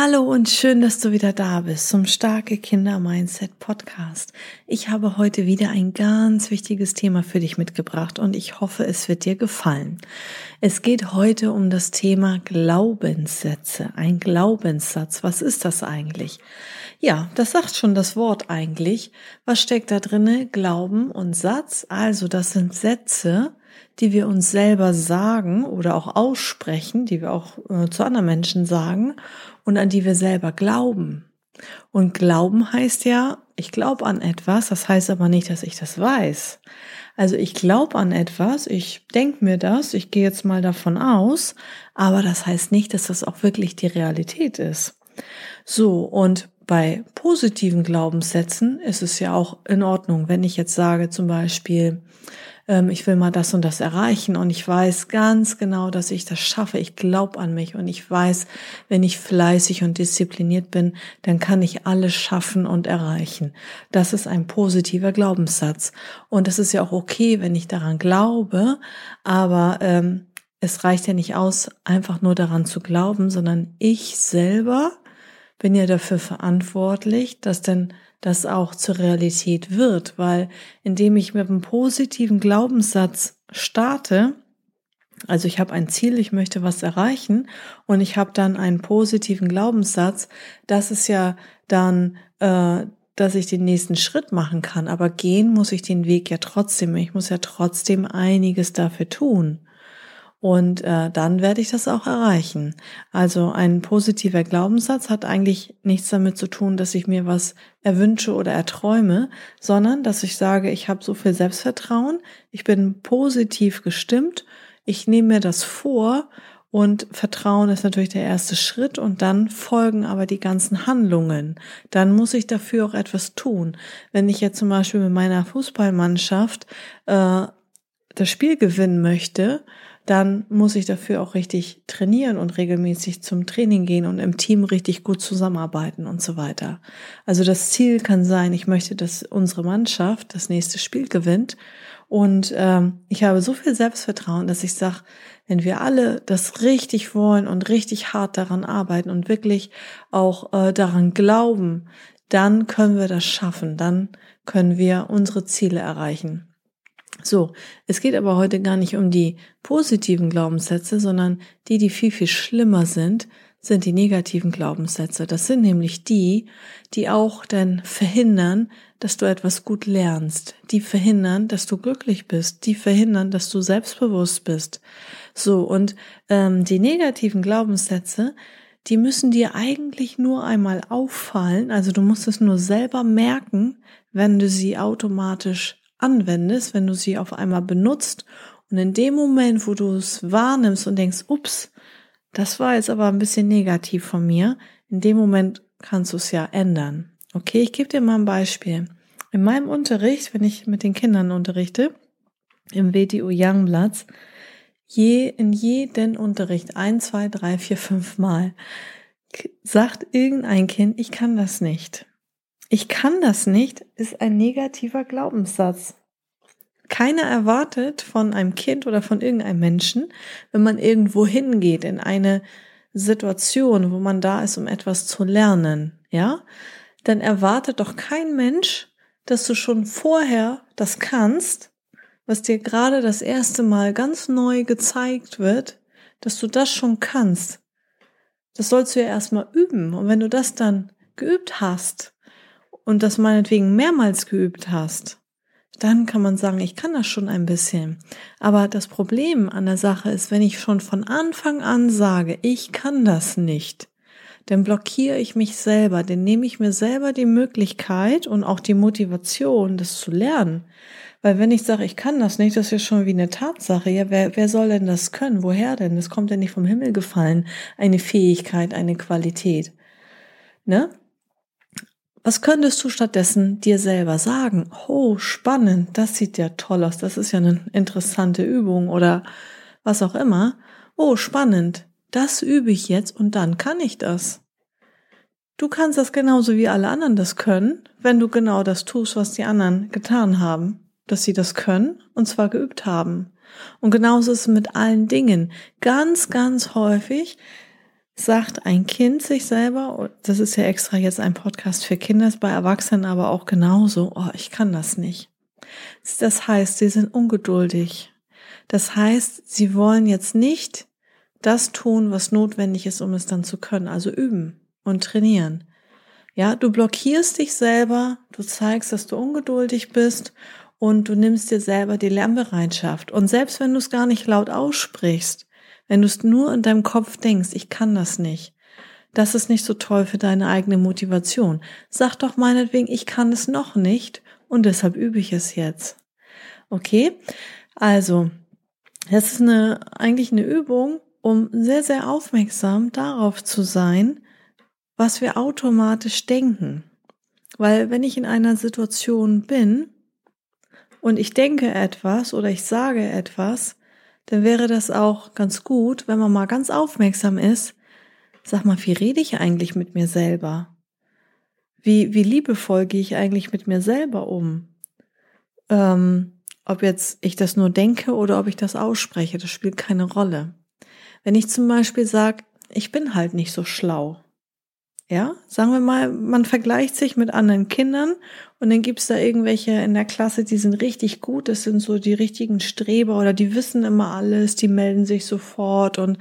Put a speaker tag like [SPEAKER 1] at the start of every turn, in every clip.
[SPEAKER 1] Hallo und schön, dass du wieder da bist zum Starke Kinder Mindset Podcast. Ich habe heute wieder ein ganz wichtiges Thema für dich mitgebracht und ich hoffe, es wird dir gefallen. Es geht heute um das Thema Glaubenssätze. Ein Glaubenssatz. Was ist das eigentlich? Ja, das sagt schon das Wort eigentlich. Was steckt da drinne? Glauben und Satz. Also das sind Sätze, die wir uns selber sagen oder auch aussprechen, die wir auch äh, zu anderen Menschen sagen und an die wir selber glauben. Und glauben heißt ja, ich glaube an etwas, das heißt aber nicht, dass ich das weiß. Also ich glaube an etwas, ich denke mir das, ich gehe jetzt mal davon aus, aber das heißt nicht, dass das auch wirklich die Realität ist. So, und bei positiven Glaubenssätzen ist es ja auch in Ordnung, wenn ich jetzt sage zum Beispiel, ähm, ich will mal das und das erreichen und ich weiß ganz genau, dass ich das schaffe. Ich glaube an mich und ich weiß, wenn ich fleißig und diszipliniert bin, dann kann ich alles schaffen und erreichen. Das ist ein positiver Glaubenssatz. Und es ist ja auch okay, wenn ich daran glaube, aber ähm, es reicht ja nicht aus, einfach nur daran zu glauben, sondern ich selber bin ja dafür verantwortlich, dass denn das auch zur Realität wird, weil indem ich mit einem positiven Glaubenssatz starte, also ich habe ein Ziel, ich möchte was erreichen und ich habe dann einen positiven Glaubenssatz, das ist ja dann, äh, dass ich den nächsten Schritt machen kann. Aber gehen muss ich den Weg ja trotzdem. Ich muss ja trotzdem einiges dafür tun. Und äh, dann werde ich das auch erreichen. Also ein positiver Glaubenssatz hat eigentlich nichts damit zu tun, dass ich mir was erwünsche oder erträume, sondern dass ich sage, ich habe so viel Selbstvertrauen, ich bin positiv gestimmt, ich nehme mir das vor und Vertrauen ist natürlich der erste Schritt und dann folgen aber die ganzen Handlungen. Dann muss ich dafür auch etwas tun. Wenn ich jetzt zum Beispiel mit meiner Fußballmannschaft äh, das Spiel gewinnen möchte, dann muss ich dafür auch richtig trainieren und regelmäßig zum Training gehen und im Team richtig gut zusammenarbeiten und so weiter. Also das Ziel kann sein, ich möchte, dass unsere Mannschaft das nächste Spiel gewinnt. Und ähm, ich habe so viel Selbstvertrauen, dass ich sage, wenn wir alle das richtig wollen und richtig hart daran arbeiten und wirklich auch äh, daran glauben, dann können wir das schaffen, dann können wir unsere Ziele erreichen. So, es geht aber heute gar nicht um die positiven Glaubenssätze, sondern die, die viel, viel schlimmer sind, sind die negativen Glaubenssätze. Das sind nämlich die, die auch dann verhindern, dass du etwas gut lernst, die verhindern, dass du glücklich bist, die verhindern, dass du selbstbewusst bist. So, und ähm, die negativen Glaubenssätze, die müssen dir eigentlich nur einmal auffallen, also du musst es nur selber merken, wenn du sie automatisch anwendest, wenn du sie auf einmal benutzt und in dem Moment, wo du es wahrnimmst und denkst, ups, das war jetzt aber ein bisschen negativ von mir, in dem Moment kannst du es ja ändern. Okay, ich gebe dir mal ein Beispiel. In meinem Unterricht, wenn ich mit den Kindern unterrichte, im WTU Youngblatts, je, in jeden Unterricht, ein, zwei, drei, vier, fünf Mal, sagt irgendein Kind, ich kann das nicht. Ich kann das nicht, ist ein negativer Glaubenssatz. Keiner erwartet von einem Kind oder von irgendeinem Menschen, wenn man irgendwo hingeht in eine Situation, wo man da ist, um etwas zu lernen, ja, dann erwartet doch kein Mensch, dass du schon vorher das kannst, was dir gerade das erste Mal ganz neu gezeigt wird, dass du das schon kannst. Das sollst du ja erstmal üben. Und wenn du das dann geübt hast, und das meinetwegen mehrmals geübt hast, dann kann man sagen, ich kann das schon ein bisschen. Aber das Problem an der Sache ist, wenn ich schon von Anfang an sage, ich kann das nicht, dann blockiere ich mich selber, dann nehme ich mir selber die Möglichkeit und auch die Motivation, das zu lernen. Weil wenn ich sage, ich kann das nicht, das ist ja schon wie eine Tatsache. Ja, wer, wer soll denn das können? Woher denn? Das kommt ja nicht vom Himmel gefallen. Eine Fähigkeit, eine Qualität. Ne? Was könntest du stattdessen dir selber sagen? Oh, spannend, das sieht ja toll aus, das ist ja eine interessante Übung oder was auch immer. Oh, spannend, das übe ich jetzt und dann kann ich das. Du kannst das genauso wie alle anderen das können, wenn du genau das tust, was die anderen getan haben, dass sie das können und zwar geübt haben. Und genauso ist es mit allen Dingen. Ganz, ganz häufig sagt ein Kind sich selber, das ist ja extra jetzt ein Podcast für Kinder, bei Erwachsenen aber auch genauso, oh, ich kann das nicht. Das heißt, sie sind ungeduldig. Das heißt, sie wollen jetzt nicht das tun, was notwendig ist, um es dann zu können, also üben und trainieren. Ja, du blockierst dich selber, du zeigst, dass du ungeduldig bist und du nimmst dir selber die Lernbereitschaft. Und selbst wenn du es gar nicht laut aussprichst, wenn du es nur in deinem Kopf denkst, ich kann das nicht, das ist nicht so toll für deine eigene Motivation. Sag doch meinetwegen, ich kann es noch nicht und deshalb übe ich es jetzt. Okay? Also, das ist eine, eigentlich eine Übung, um sehr, sehr aufmerksam darauf zu sein, was wir automatisch denken. Weil wenn ich in einer Situation bin und ich denke etwas oder ich sage etwas, dann wäre das auch ganz gut, wenn man mal ganz aufmerksam ist. Sag mal, wie rede ich eigentlich mit mir selber? Wie, wie liebevoll gehe ich eigentlich mit mir selber um? Ähm, ob jetzt ich das nur denke oder ob ich das ausspreche, das spielt keine Rolle. Wenn ich zum Beispiel sage, ich bin halt nicht so schlau, ja, sagen wir mal, man vergleicht sich mit anderen Kindern und dann gibt's da irgendwelche in der Klasse, die sind richtig gut, das sind so die richtigen Streber oder die wissen immer alles, die melden sich sofort und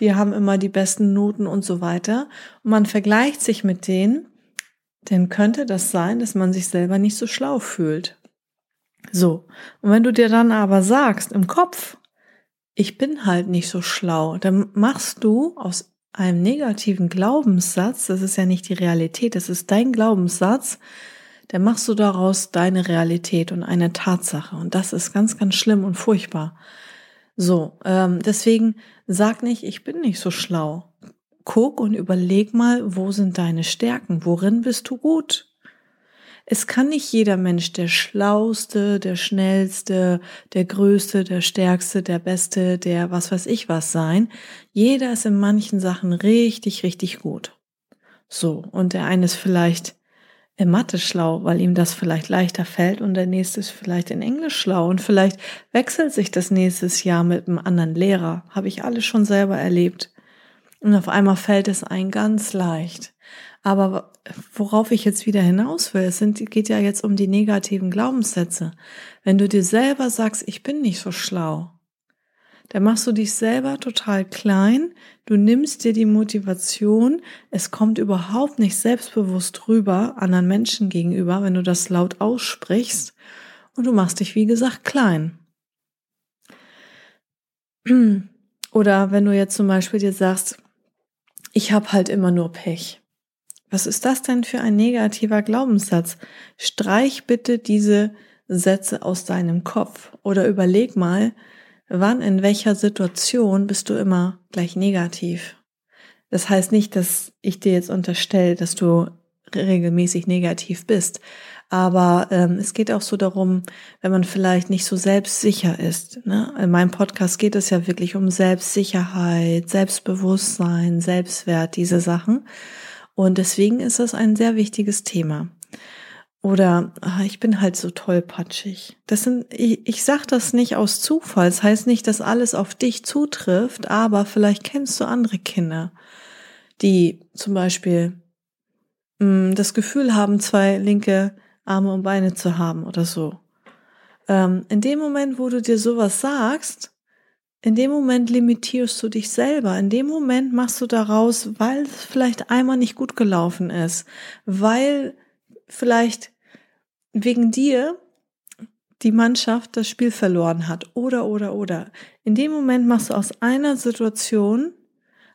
[SPEAKER 1] die haben immer die besten Noten und so weiter. Und man vergleicht sich mit denen, dann könnte das sein, dass man sich selber nicht so schlau fühlt. So, und wenn du dir dann aber sagst im Kopf, ich bin halt nicht so schlau, dann machst du aus einem negativen Glaubenssatz, das ist ja nicht die Realität, das ist dein Glaubenssatz, dann machst du daraus deine Realität und eine Tatsache. Und das ist ganz, ganz schlimm und furchtbar. So, ähm, deswegen sag nicht, ich bin nicht so schlau. Guck und überleg mal, wo sind deine Stärken? Worin bist du gut? Es kann nicht jeder Mensch der Schlauste, der Schnellste, der Größte, der Stärkste, der Beste, der was weiß ich was sein. Jeder ist in manchen Sachen richtig, richtig gut. So, und der eine ist vielleicht in Mathe schlau, weil ihm das vielleicht leichter fällt und der nächste ist vielleicht in Englisch schlau und vielleicht wechselt sich das nächstes Jahr mit einem anderen Lehrer. Habe ich alles schon selber erlebt. Und auf einmal fällt es ein ganz leicht. Aber worauf ich jetzt wieder hinaus will, es sind, geht ja jetzt um die negativen Glaubenssätze. Wenn du dir selber sagst, ich bin nicht so schlau, dann machst du dich selber total klein, du nimmst dir die Motivation, es kommt überhaupt nicht selbstbewusst rüber anderen Menschen gegenüber, wenn du das laut aussprichst und du machst dich, wie gesagt, klein. Oder wenn du jetzt zum Beispiel dir sagst, ich habe halt immer nur Pech. Was ist das denn für ein negativer Glaubenssatz? Streich bitte diese Sätze aus deinem Kopf oder überleg mal, wann in welcher Situation bist du immer gleich negativ. Das heißt nicht, dass ich dir jetzt unterstelle, dass du regelmäßig negativ bist. Aber ähm, es geht auch so darum, wenn man vielleicht nicht so selbstsicher ist. Ne? In meinem Podcast geht es ja wirklich um Selbstsicherheit, Selbstbewusstsein, Selbstwert, diese Sachen. Und deswegen ist das ein sehr wichtiges Thema. Oder ach, ich bin halt so tollpatschig. Das sind, ich, ich sag das nicht aus Zufall. Das heißt nicht, dass alles auf dich zutrifft, aber vielleicht kennst du andere Kinder, die zum Beispiel mh, mm, das Gefühl haben, zwei linke Arme und Beine zu haben oder so. Ähm, in dem Moment, wo du dir sowas sagst, in dem Moment limitierst du dich selber. In dem Moment machst du daraus, weil es vielleicht einmal nicht gut gelaufen ist, weil vielleicht wegen dir die Mannschaft das Spiel verloren hat oder oder oder. In dem Moment machst du aus einer Situation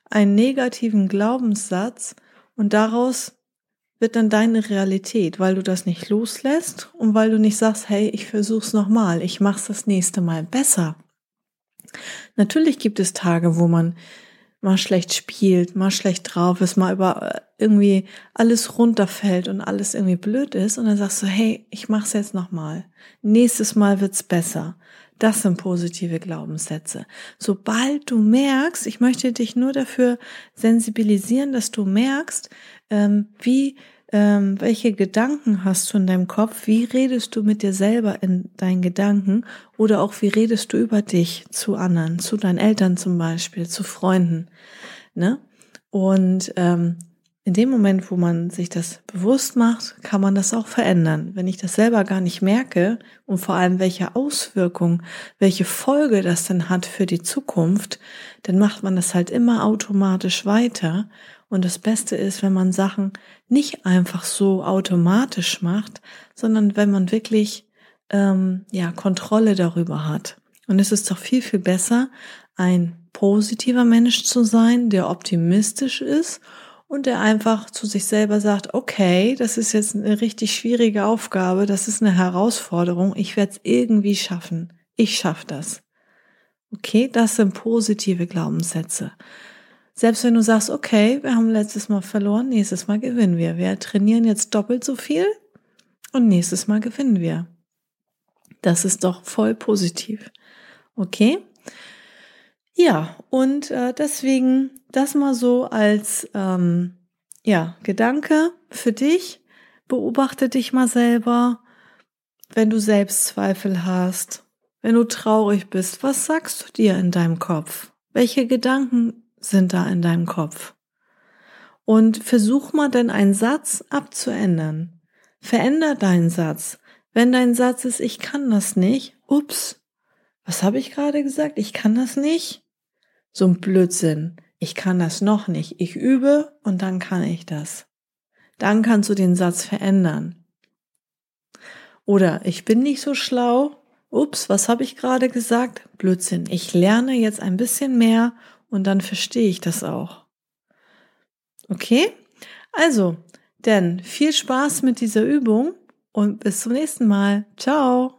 [SPEAKER 1] einen negativen Glaubenssatz und daraus wird dann deine Realität, weil du das nicht loslässt und weil du nicht sagst, hey, ich versuch's nochmal, ich mach's das nächste Mal besser. Natürlich gibt es Tage, wo man mal schlecht spielt, mal schlecht drauf ist, mal über äh, irgendwie alles runterfällt und alles irgendwie blöd ist und dann sagst du, hey, ich mach's jetzt nochmal. Nächstes Mal wird's besser. Das sind positive Glaubenssätze. Sobald du merkst, ich möchte dich nur dafür sensibilisieren, dass du merkst, ähm, wie ähm, welche Gedanken hast du in deinem Kopf? Wie redest du mit dir selber in deinen Gedanken? Oder auch wie redest du über dich zu anderen, zu deinen Eltern zum Beispiel, zu Freunden? Ne? Und ähm, in dem Moment, wo man sich das bewusst macht, kann man das auch verändern. Wenn ich das selber gar nicht merke und vor allem welche Auswirkung, welche Folge das denn hat für die Zukunft, dann macht man das halt immer automatisch weiter. Und das Beste ist, wenn man Sachen nicht einfach so automatisch macht, sondern wenn man wirklich ähm, ja Kontrolle darüber hat. Und es ist doch viel viel besser, ein positiver Mensch zu sein, der optimistisch ist und der einfach zu sich selber sagt, okay, das ist jetzt eine richtig schwierige Aufgabe, das ist eine Herausforderung, ich werde es irgendwie schaffen. Ich schaffe das. Okay, das sind positive Glaubenssätze. Selbst wenn du sagst, okay, wir haben letztes Mal verloren, nächstes Mal gewinnen wir. Wir trainieren jetzt doppelt so viel und nächstes Mal gewinnen wir. Das ist doch voll positiv. Okay? Ja, und äh, deswegen das mal so als ähm, ja, Gedanke für dich. Beobachte dich mal selber, wenn du Selbstzweifel hast, wenn du traurig bist. Was sagst du dir in deinem Kopf? Welche Gedanken sind da in deinem Kopf? Und versuch mal denn einen Satz abzuändern. Veränder deinen Satz. Wenn dein Satz ist, ich kann das nicht, ups, was habe ich gerade gesagt? Ich kann das nicht? So ein Blödsinn. Ich kann das noch nicht. Ich übe und dann kann ich das. Dann kannst du den Satz verändern. Oder ich bin nicht so schlau. Ups, was habe ich gerade gesagt? Blödsinn. Ich lerne jetzt ein bisschen mehr und dann verstehe ich das auch. Okay? Also, denn viel Spaß mit dieser Übung und bis zum nächsten Mal. Ciao!